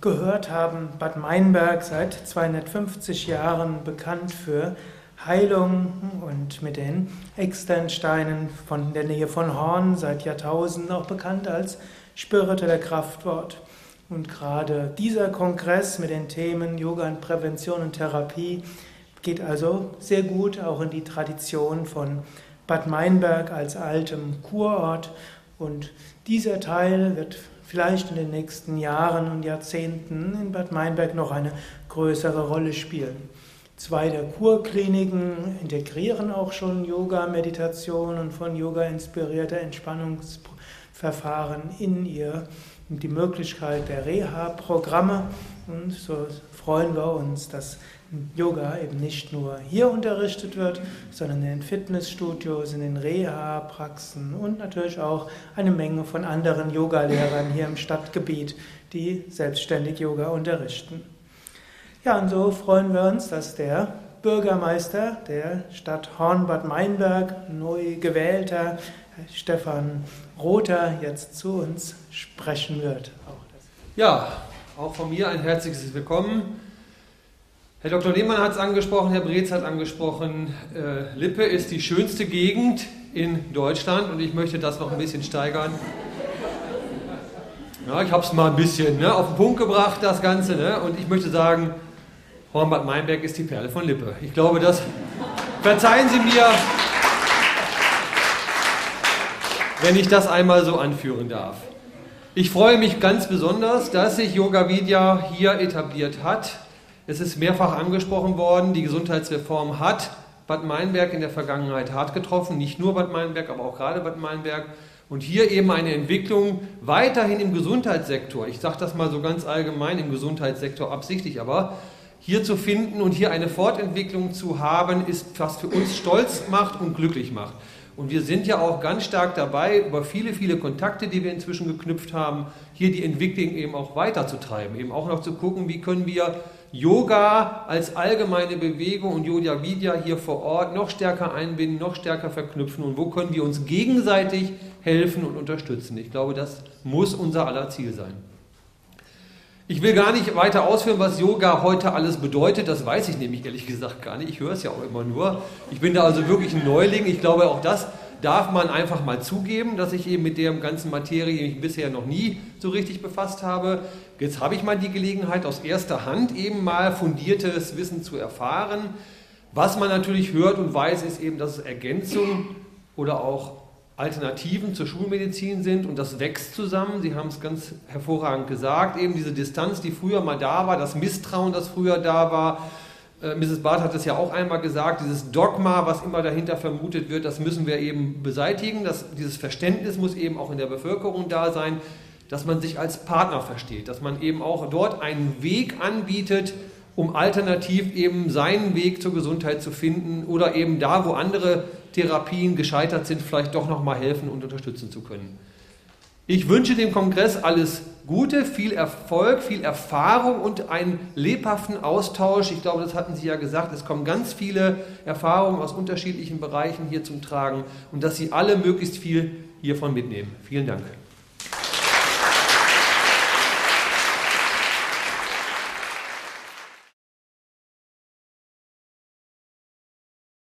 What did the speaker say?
gehört haben, Bad Meinberg seit 250 Jahren bekannt für Heilung und mit den Externsteinen von der Nähe von Horn seit Jahrtausenden auch bekannt als spiritueller Kraftwort. Und gerade dieser Kongress mit den Themen Yoga und Prävention und Therapie geht also sehr gut auch in die Tradition von Bad Meinberg als altem Kurort. Und dieser Teil wird vielleicht in den nächsten Jahren und Jahrzehnten in Bad Meinberg noch eine größere Rolle spielen. Zwei der Kurkliniken integrieren auch schon Yoga, Meditation und von Yoga inspirierte Entspannungsverfahren in ihr die Möglichkeit der Reha-Programme. Und so freuen wir uns, dass Yoga eben nicht nur hier unterrichtet wird, sondern in den Fitnessstudios, in den Reha-Praxen und natürlich auch eine Menge von anderen Yogalehrern hier im Stadtgebiet, die selbstständig Yoga unterrichten. Ja, und so freuen wir uns, dass der Bürgermeister der Stadt Hornbad Meinberg, neu gewählter Stefan Rother, jetzt zu uns sprechen wird. Ja, auch von mir ein herzliches Willkommen. Herr Dr. Lehmann hat es angesprochen, Herr Breetz hat angesprochen, äh, Lippe ist die schönste Gegend in Deutschland und ich möchte das noch ein bisschen steigern. Ja, ich habe es mal ein bisschen ne, auf den Punkt gebracht, das Ganze, ne, und ich möchte sagen, Hornbad Meinberg ist die Perle von Lippe. Ich glaube, das verzeihen Sie mir, wenn ich das einmal so anführen darf. Ich freue mich ganz besonders, dass sich Yoga Vidya hier etabliert hat. Es ist mehrfach angesprochen worden, die Gesundheitsreform hat Bad Meinberg in der Vergangenheit hart getroffen, nicht nur Bad Meinberg, aber auch gerade Bad Meinberg. Und hier eben eine Entwicklung weiterhin im Gesundheitssektor. Ich sage das mal so ganz allgemein im Gesundheitssektor absichtlich, aber hier zu finden und hier eine Fortentwicklung zu haben, ist was für uns stolz macht und glücklich macht. Und wir sind ja auch ganz stark dabei, über viele, viele Kontakte, die wir inzwischen geknüpft haben, hier die Entwicklung eben auch weiterzutreiben. Eben auch noch zu gucken, wie können wir Yoga als allgemeine Bewegung und Yoga Vidya hier vor Ort noch stärker einbinden, noch stärker verknüpfen und wo können wir uns gegenseitig helfen und unterstützen. Ich glaube, das muss unser aller Ziel sein. Ich will gar nicht weiter ausführen, was Yoga heute alles bedeutet. Das weiß ich nämlich ehrlich gesagt gar nicht. Ich höre es ja auch immer nur. Ich bin da also wirklich ein Neuling. Ich glaube, auch das darf man einfach mal zugeben, dass ich eben mit der ganzen Materie mich bisher noch nie so richtig befasst habe. Jetzt habe ich mal die Gelegenheit, aus erster Hand eben mal fundiertes Wissen zu erfahren. Was man natürlich hört und weiß, ist eben, dass es Ergänzung oder auch Alternativen zur Schulmedizin sind und das wächst zusammen. Sie haben es ganz hervorragend gesagt, eben diese Distanz, die früher mal da war, das Misstrauen, das früher da war. Äh, Mrs. Barth hat es ja auch einmal gesagt, dieses Dogma, was immer dahinter vermutet wird, das müssen wir eben beseitigen. Das, dieses Verständnis muss eben auch in der Bevölkerung da sein, dass man sich als Partner versteht, dass man eben auch dort einen Weg anbietet, um alternativ eben seinen Weg zur Gesundheit zu finden oder eben da, wo andere Therapien gescheitert sind, vielleicht doch noch mal helfen und unterstützen zu können. Ich wünsche dem Kongress alles Gute, viel Erfolg, viel Erfahrung und einen lebhaften Austausch. Ich glaube, das hatten Sie ja gesagt, es kommen ganz viele Erfahrungen aus unterschiedlichen Bereichen hier zum Tragen und dass Sie alle möglichst viel hiervon mitnehmen. Vielen Dank.